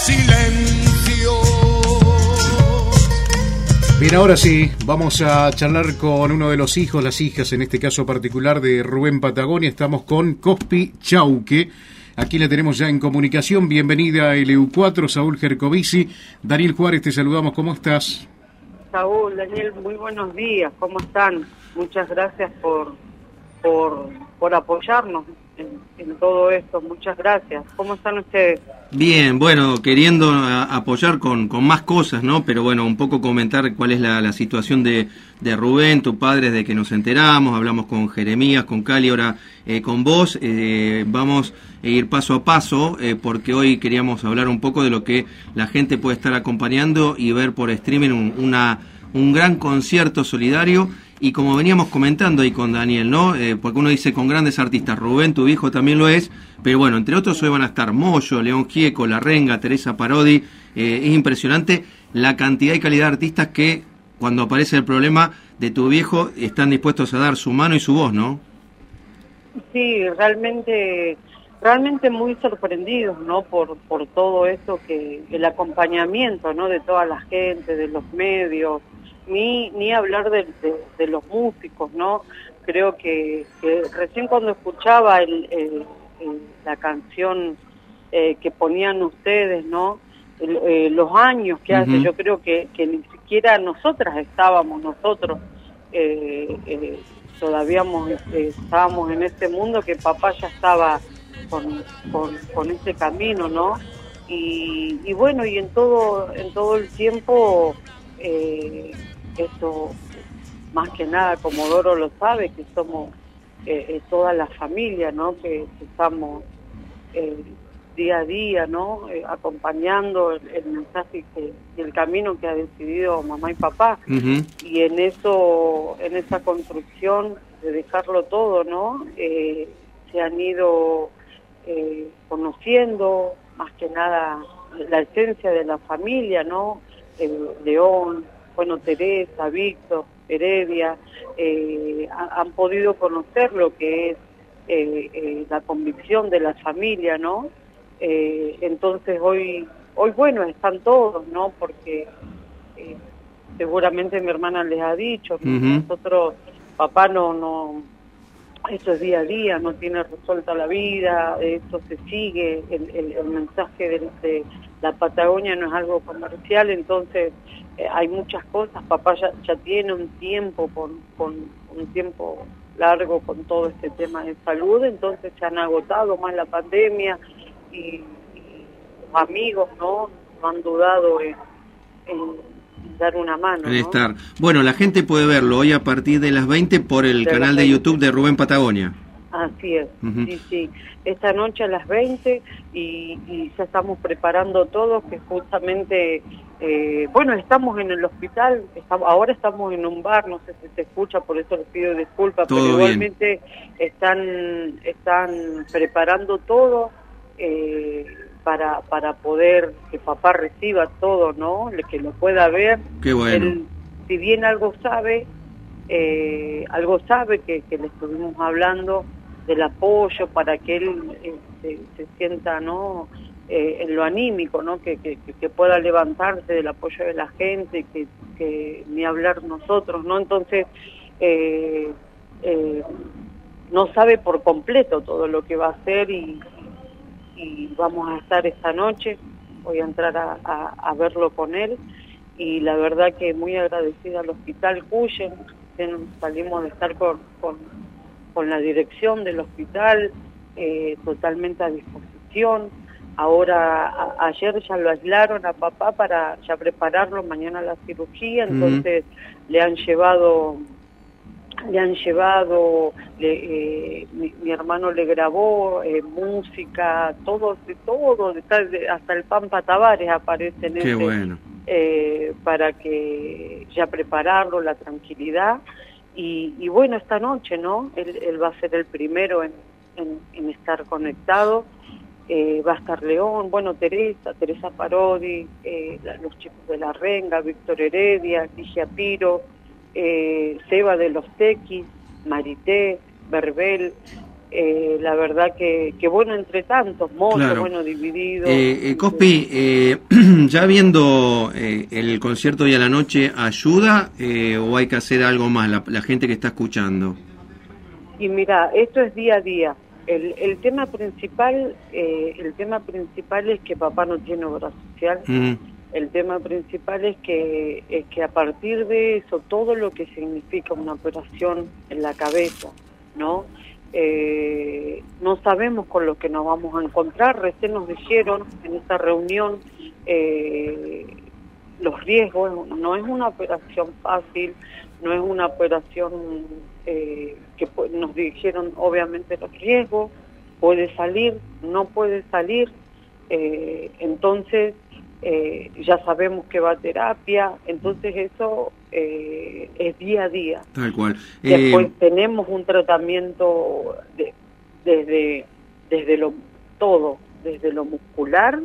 silencio. Bien, ahora sí, vamos a charlar con uno de los hijos, las hijas, en este caso particular de Rubén Patagonia. Estamos con Cospi Chauque. Aquí la tenemos ya en comunicación. Bienvenida a LU4, Saúl Gercovici. Daniel Juárez, te saludamos. ¿Cómo estás? Saúl, Daniel, muy buenos días. ¿Cómo están? Muchas gracias por, por, por apoyarnos en, todo esto. Muchas gracias. ¿Cómo están ustedes? Bien, bueno, queriendo apoyar con, con, más cosas, ¿no? Pero bueno, un poco comentar cuál es la, situación de, de, Rubén, tu padre, de que nos enteramos, hablamos con Jeremías, con Cali, ahora eh, con vos. Eh, vamos a ir paso a paso, eh, porque hoy queríamos hablar un poco de lo que la gente puede estar acompañando y ver por streaming un, una, un gran concierto solidario y como veníamos comentando ahí con Daniel, ¿no? Eh, porque uno dice con grandes artistas, Rubén, tu hijo también lo es, pero bueno, entre otros hoy van a estar Moyo, León Gieco, La Renga, Teresa Parodi, eh, es impresionante la cantidad y calidad de artistas que cuando aparece el problema de tu viejo están dispuestos a dar su mano y su voz, ¿no? Sí, realmente realmente muy sorprendidos no por por todo esto que el acompañamiento no de toda la gente de los medios ni, ni hablar de, de, los músicos, ¿no? Creo que, recién cuando escuchaba el, la canción eh, que ponían ustedes, ¿no? Eh, los años que hace, yo creo que, que ni siquiera nosotras estábamos, nosotros eh, todavía estábamos en este mundo, que papá ya estaba con, con, con ese camino, ¿no? Y, y, bueno, y en todo, en todo el tiempo eh, esto más que nada Comodoro lo sabe, que somos eh, eh, toda la familia, ¿no? Que, estamos eh, día a día, ¿no? acompañando el, mensaje y el camino que ha decidido mamá y papá. Y en eso, en esa construcción de dejarlo todo, ¿no? se han ido conociendo más que nada la esencia de la familia, ¿no? León, bueno, Teresa, Víctor, Heredia, eh, han podido conocer lo que es eh, eh, la convicción de la familia, ¿no? entonces hoy, hoy bueno, están todos, ¿no? Porque seguramente mi hermana les ha dicho, nosotros, papá no, no, esto es día a día, no tiene resuelta la vida, esto se sigue, el, el, mensaje de, la Patagonia no es algo comercial, entonces eh, hay muchas cosas, papá ya, ya tiene un tiempo, con, con un tiempo largo con todo este tema de salud, entonces se han agotado más la pandemia y, los amigos no, no han dudado en dar una mano. estar. Bueno, la gente puede verlo hoy a partir de las 20 por el canal de YouTube de Rubén Patagonia. Así es, sí, sí. Esta noche a las 20 y, ya estamos preparando todo, que justamente, eh, bueno, estamos en el hospital, estamos, ahora estamos en un bar, no sé si se escucha, por eso les pido disculpas, pero igualmente están, están preparando todo. Eh, para, para poder que papá reciba todo, ¿no? Que lo pueda ver. Qué bueno. si bien algo sabe, eh, algo sabe que, le estuvimos hablando del apoyo para que él este, se sienta, ¿no? Eh, en lo anímico, ¿no? Que, que, pueda levantarse del apoyo de la gente, que, ni hablar nosotros, ¿no? Entonces, eh, no sabe por completo todo lo que va a hacer y, vamos a estar esta noche, voy a entrar a, verlo con él y la verdad que muy agradecida al Hospital Cuyen, salimos de estar con, la dirección del hospital eh, totalmente a disposición. Ahora, ayer ya lo aislaron a papá para ya prepararlo mañana la cirugía, entonces le han llevado le han llevado, eh, mi, hermano le grabó eh, música, todo, de todo, hasta el Pampa Tavares aparece en Qué bueno. Eh, para que ya prepararlo, la tranquilidad. Y, bueno, esta noche, ¿no? Él, va a ser el primero en, en, estar conectado. va a estar León, bueno, Teresa, Teresa Parodi, los chicos de La Renga, Víctor Heredia, Ligia Piro, eh, Seba de los Tequis, Marité, Berbel, eh, la verdad que, que, bueno entre tantos, motos, bueno dividido. Eh, eh Cospi, eh, ya viendo el concierto hoy a la noche, ¿ayuda o hay que hacer algo más la, gente que está escuchando? Y mira, esto es día a día. El, el tema principal, el tema principal es que papá no tiene obra social. El tema principal es que, es que a partir de eso, todo lo que significa una operación en la cabeza, ¿no? Eh, no sabemos con lo que nos vamos a encontrar. Recién nos dijeron en esta reunión eh, los riesgos. No es una operación fácil, no es una operación eh, que nos dijeron obviamente los riesgos. Puede salir, no puede salir. Eh, entonces eh, ya sabemos que va a terapia, entonces eso eh, es día a día. Tal cual. Después eh, tenemos un tratamiento de, desde, desde lo todo, desde lo muscular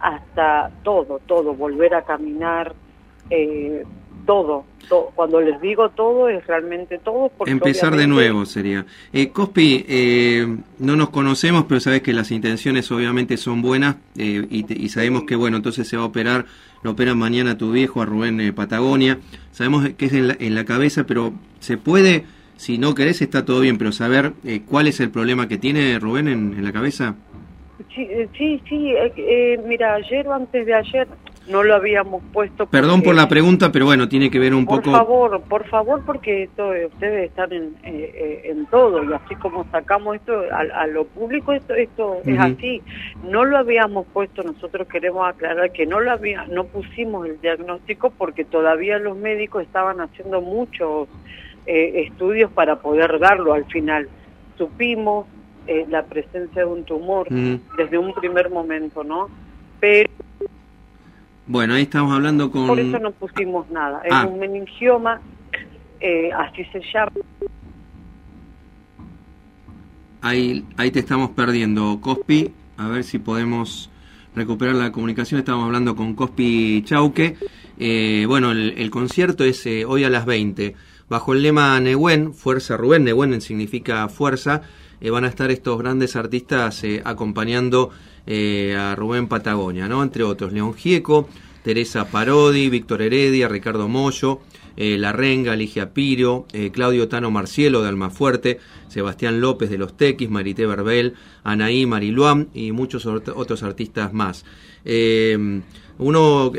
hasta todo, todo, volver a caminar, eh, todo, Cuando les digo todo, es realmente todo. Empezar de nuevo sería. Eh, Cospi, eh, no nos conocemos, pero sabes que las intenciones obviamente son buenas eh, y, sabemos que, bueno, entonces se va a operar, lo operan mañana a tu viejo, a Rubén eh, Patagonia. Sabemos que es en la, en la, cabeza, pero se puede, si no querés, está todo bien, pero saber cuál es el problema que tiene Rubén en, en la cabeza. Sí, sí, sí mira, ayer o antes de ayer no lo habíamos puesto. Perdón por la pregunta, pero bueno, tiene que ver un poco. Por favor, por favor, porque esto, ustedes están en, eh, eh, en todo y así como sacamos esto a, lo público, esto, esto es así. No lo habíamos puesto, nosotros queremos aclarar que no lo había, no pusimos el diagnóstico porque todavía los médicos estaban haciendo muchos eh, estudios para poder darlo al final. Supimos la presencia de un tumor desde un primer momento, ¿no? Pero bueno, ahí estamos hablando con... Por eso no pusimos nada. Es ah. un meningioma, eh, así se llama. Ahí, ahí te estamos perdiendo, Cospi. A ver si podemos recuperar la comunicación. Estamos hablando con Cospi Chauque. Eh, bueno, el, concierto es eh, hoy a las 20. Bajo el lema Nehuen, Fuerza Rubén, Nehuen significa fuerza, van a estar estos grandes artistas acompañando eh, a Rubén Patagonia, ¿no? Entre otros, León Gieco, Teresa Parodi, Víctor Heredia, Ricardo Mollo, eh, La Renga, Ligia Piro, eh, Claudio Tano Marcielo de Almafuerte, Sebastián López de Los Tequis, Marité Verbel, Anaí Mariluán y muchos otros artistas más. uno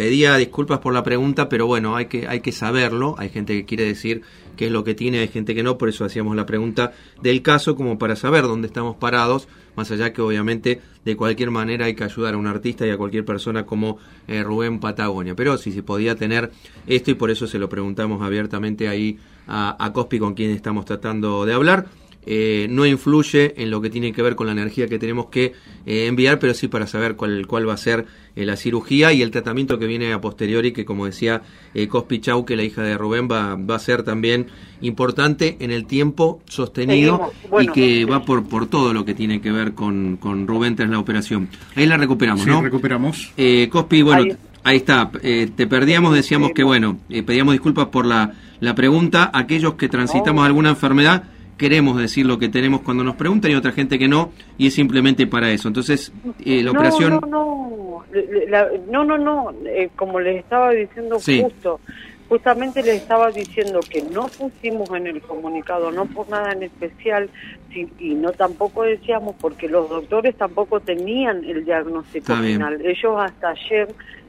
pedía disculpas por la pregunta, pero bueno, hay que, hay que saberlo. Hay gente que quiere decir qué es lo que tiene, hay gente que no, por eso hacíamos la pregunta del caso, como para saber dónde estamos parados más allá que obviamente de cualquier manera hay que ayudar a un artista y a cualquier persona como eh, Rubén Patagonia. Pero si se podía tener esto y por eso se lo preguntamos abiertamente ahí a Cospi con quien estamos tratando de hablar. Eh, no influye en lo que tiene que ver con la energía que tenemos que eh, enviar, pero sí para saber cuál, cuál va a ser eh, la cirugía y el tratamiento que viene a posteriori, que como decía Cospi Chau, que la hija de Rubén va, va a ser también importante en el tiempo sostenido y que va por, por todo lo que tiene que ver con, con Rubén tras la operación. Ahí la recuperamos, sí, ¿no? recuperamos. Cospi, bueno, ahí, está. te perdíamos, decíamos que, bueno, pedíamos disculpas por la, la pregunta. Aquellos que transitamos alguna enfermedad, queremos decir lo que tenemos cuando nos preguntan y otra gente que no, y es simplemente para eso. Entonces, eh, la operación... No, no, no, no, no, eh, como les estaba diciendo justo, justamente les estaba diciendo que no pusimos en el comunicado, no por nada en especial, y no tampoco decíamos porque los doctores tampoco tenían el diagnóstico final. Ellos hasta ayer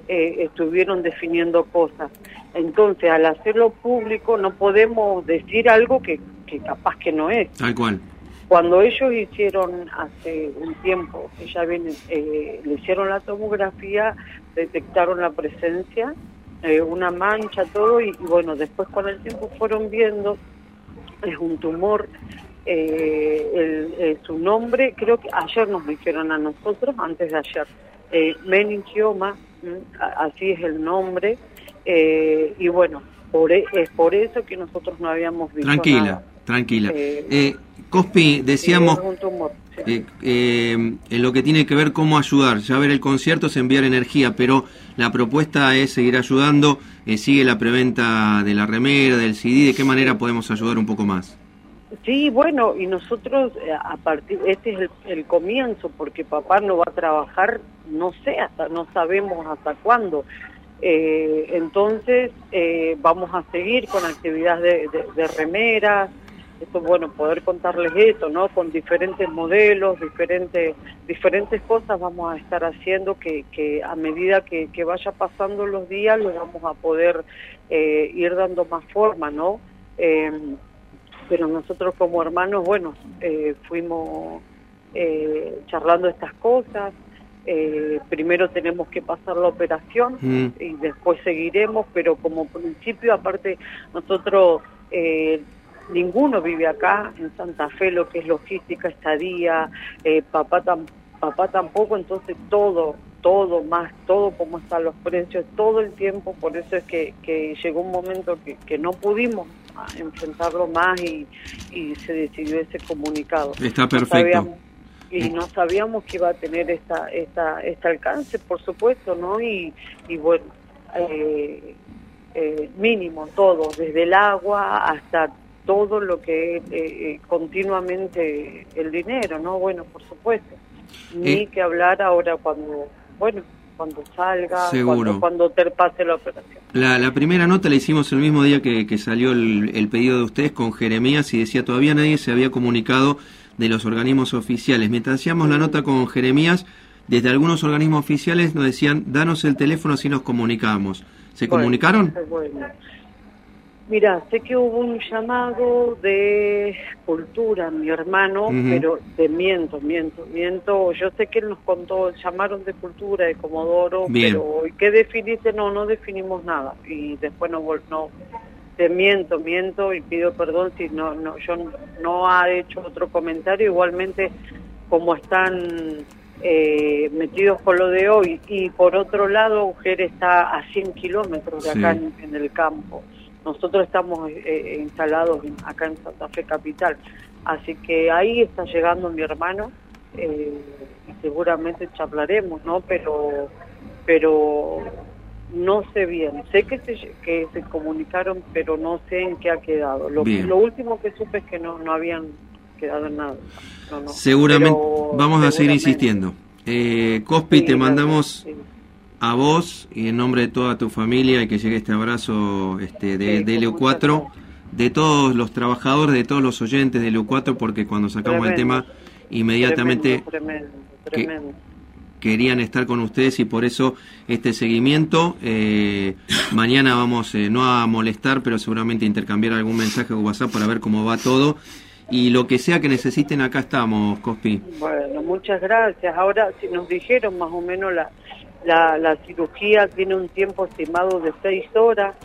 eh, estuvieron definiendo cosas. Entonces, al hacerlo público, no podemos decir algo que que capaz que no es. Tal cual. Cuando ellos hicieron hace un tiempo, ella viene, eh, le hicieron la tomografía, detectaron la presencia, eh, una mancha, todo, y, bueno, después con el tiempo fueron viendo, es un tumor, eh, su nombre, creo que ayer nos dijeron a nosotros, antes de ayer, meningioma, así es el nombre, y bueno, por, e, es por eso que nosotros no habíamos visto Tranquila. Tranquila. Eh, eh, Cospi, decíamos eh, en lo que tiene que ver cómo ayudar. Ya ver el concierto es enviar energía, pero la propuesta es seguir ayudando. sigue la preventa de la remera, del CD. ¿De qué manera podemos ayudar un poco más? Sí, bueno, y nosotros eh, a partir, este es el, comienzo, porque papá no va a trabajar, no sé, hasta no sabemos hasta cuándo. Eh, entonces eh, vamos a seguir con actividades de, de, remeras, esto bueno, poder contarles esto, ¿no? Con diferentes modelos, diferentes diferentes cosas vamos a estar haciendo que, que a medida que, vaya pasando los días les vamos a poder ir dando más forma, ¿no? pero nosotros como hermanos, bueno, eh, fuimos eh, charlando estas cosas. Eh, primero tenemos que pasar la operación mm. y después seguiremos, pero como principio, aparte, nosotros, ninguno vive acá en Santa Fe, lo que es logística, estadía, papá, papá tampoco, entonces todo, todo más, todo como están los precios, todo el tiempo, por eso es que, que llegó un momento que, que no pudimos enfrentarlo más y, y se decidió ese comunicado. Está perfecto. Y no sabíamos que iba a tener esta, esta, este alcance, por supuesto, ¿no? Y, y bueno, eh, eh, mínimo todo, desde el agua hasta todo lo que es eh, continuamente el dinero, ¿no? Bueno, por supuesto. Ni que hablar ahora cuando, bueno, cuando salga, Seguro. cuando, te pase la operación. La, primera nota la hicimos el mismo día que, salió el, pedido de ustedes con Jeremías y decía todavía nadie se había comunicado de los organismos oficiales. Mientras hacíamos la nota con Jeremías, desde algunos organismos oficiales nos decían, danos el teléfono si nos comunicamos. ¿Se comunicaron? Mira, sé que hubo un llamado de cultura, mi hermano, pero de miento, miento, miento. Yo sé que él nos contó, llamaron de cultura, de Comodoro, pero ¿y qué definiste? No, no definimos nada. Y después no, no te miento, miento y pido perdón si no, no, yo no ha hecho otro comentario. Igualmente, como están eh, metidos con lo de hoy, y por otro lado, Ujer está a 100 kilómetros de acá en el campo. Nosotros estamos eh, eh, instalados acá en Santa Fe Capital, así que ahí está llegando mi hermano eh, y seguramente charlaremos, ¿no? Pero, pero no sé bien. Sé que se, que se comunicaron, pero no sé en qué ha quedado. Lo, lo último que supe es que no, no habían quedado en nada. seguramente vamos a seguir insistiendo. Eh, Cospi, te mandamos a vos y en nombre de toda tu familia y que llegue este abrazo este, de, de 4 de todos los trabajadores, de todos los oyentes de LU4, porque cuando sacamos el tema inmediatamente querían estar con ustedes y por eso este seguimiento. Eh, mañana vamos eh, no a molestar, pero seguramente intercambiar algún mensaje o WhatsApp para ver cómo va todo. Y lo que sea que necesiten, acá estamos, Cospi. Bueno, muchas gracias. Ahora, si nos dijeron más o menos la, la, la cirugía tiene un tiempo estimado de seis horas,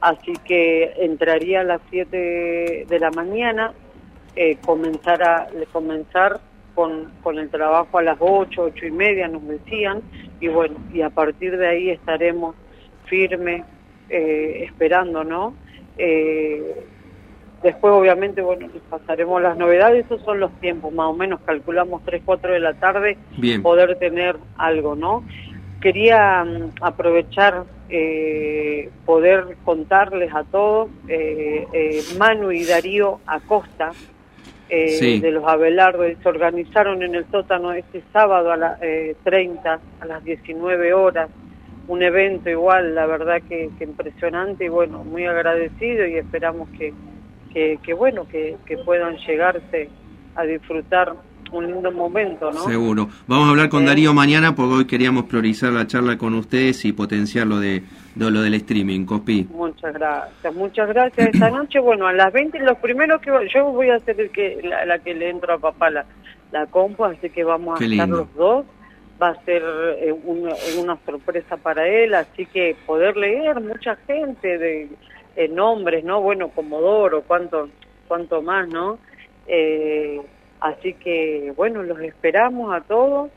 así que entraría a las siete de la mañana, eh, comenzar, a, comenzar con, con el trabajo a las ocho, ocho y media, nos decían, y bueno, y a partir de ahí estaremos firmes, eh, esperando, ¿no? Eh, después, obviamente, bueno, pasaremos las novedades, esos son los tiempos, más o menos calculamos tres, cuatro de la tarde, poder tener algo, ¿no? quería mm, aprovechar eh, poder contarles a todos, eh, eh, Manu y Darío Acosta, de los Abelardo, se organizaron en el sótano este sábado a las 30, a las 19 horas, un evento igual, la verdad que, impresionante y bueno, muy agradecido y esperamos que, que, bueno, que, que puedan llegarse a disfrutar un lindo momento, ¿no? Seguro. Vamos a hablar con Darío mañana porque hoy queríamos priorizar la charla con ustedes y potenciar lo de, lo del streaming, Cospi. Muchas gracias, muchas gracias. Esta noche, bueno, a las 20, los primeros que yo voy a ser el que la, que le entro a papá la, la compu, así que vamos a estar los dos. Va a ser eh, una, sorpresa para él, así que poder leer mucha gente de, nombres, ¿no? Bueno, Comodoro, cuánto, cuánto más, ¿no? Eh, Así que, bueno, los esperamos a todos.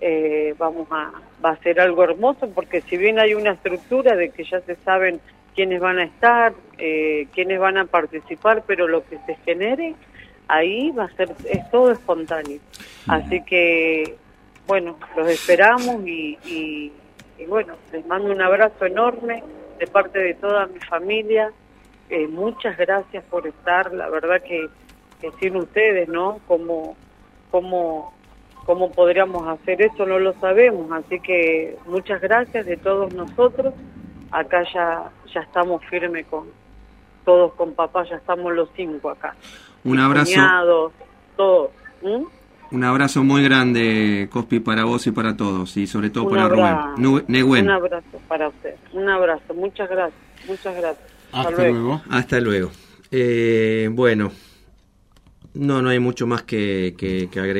Eh, vamos a, va a ser algo hermoso porque si bien hay una estructura de que ya se saben quiénes van a estar, eh, quiénes van a participar, pero lo que se genere ahí va a ser, es todo espontáneo. Así que, bueno, los esperamos y, y, y bueno, les mando un abrazo enorme de parte de toda mi familia. Eh, muchas gracias por estar, la verdad que que sin ustedes, ¿no? Como, como, cómo podríamos hacer eso, no lo sabemos. Así que muchas gracias de todos nosotros. Acá ya, ya estamos firmes con todos con papá, ya estamos los cinco acá. Un abrazo. todos. Un abrazo muy grande, Cospi, para vos y para todos, y sobre todo para Rubén. Un abrazo para usted, un abrazo, muchas gracias, muchas gracias. Hasta, luego. Hasta luego. Eh, bueno, no, no hay mucho más que, que agregar.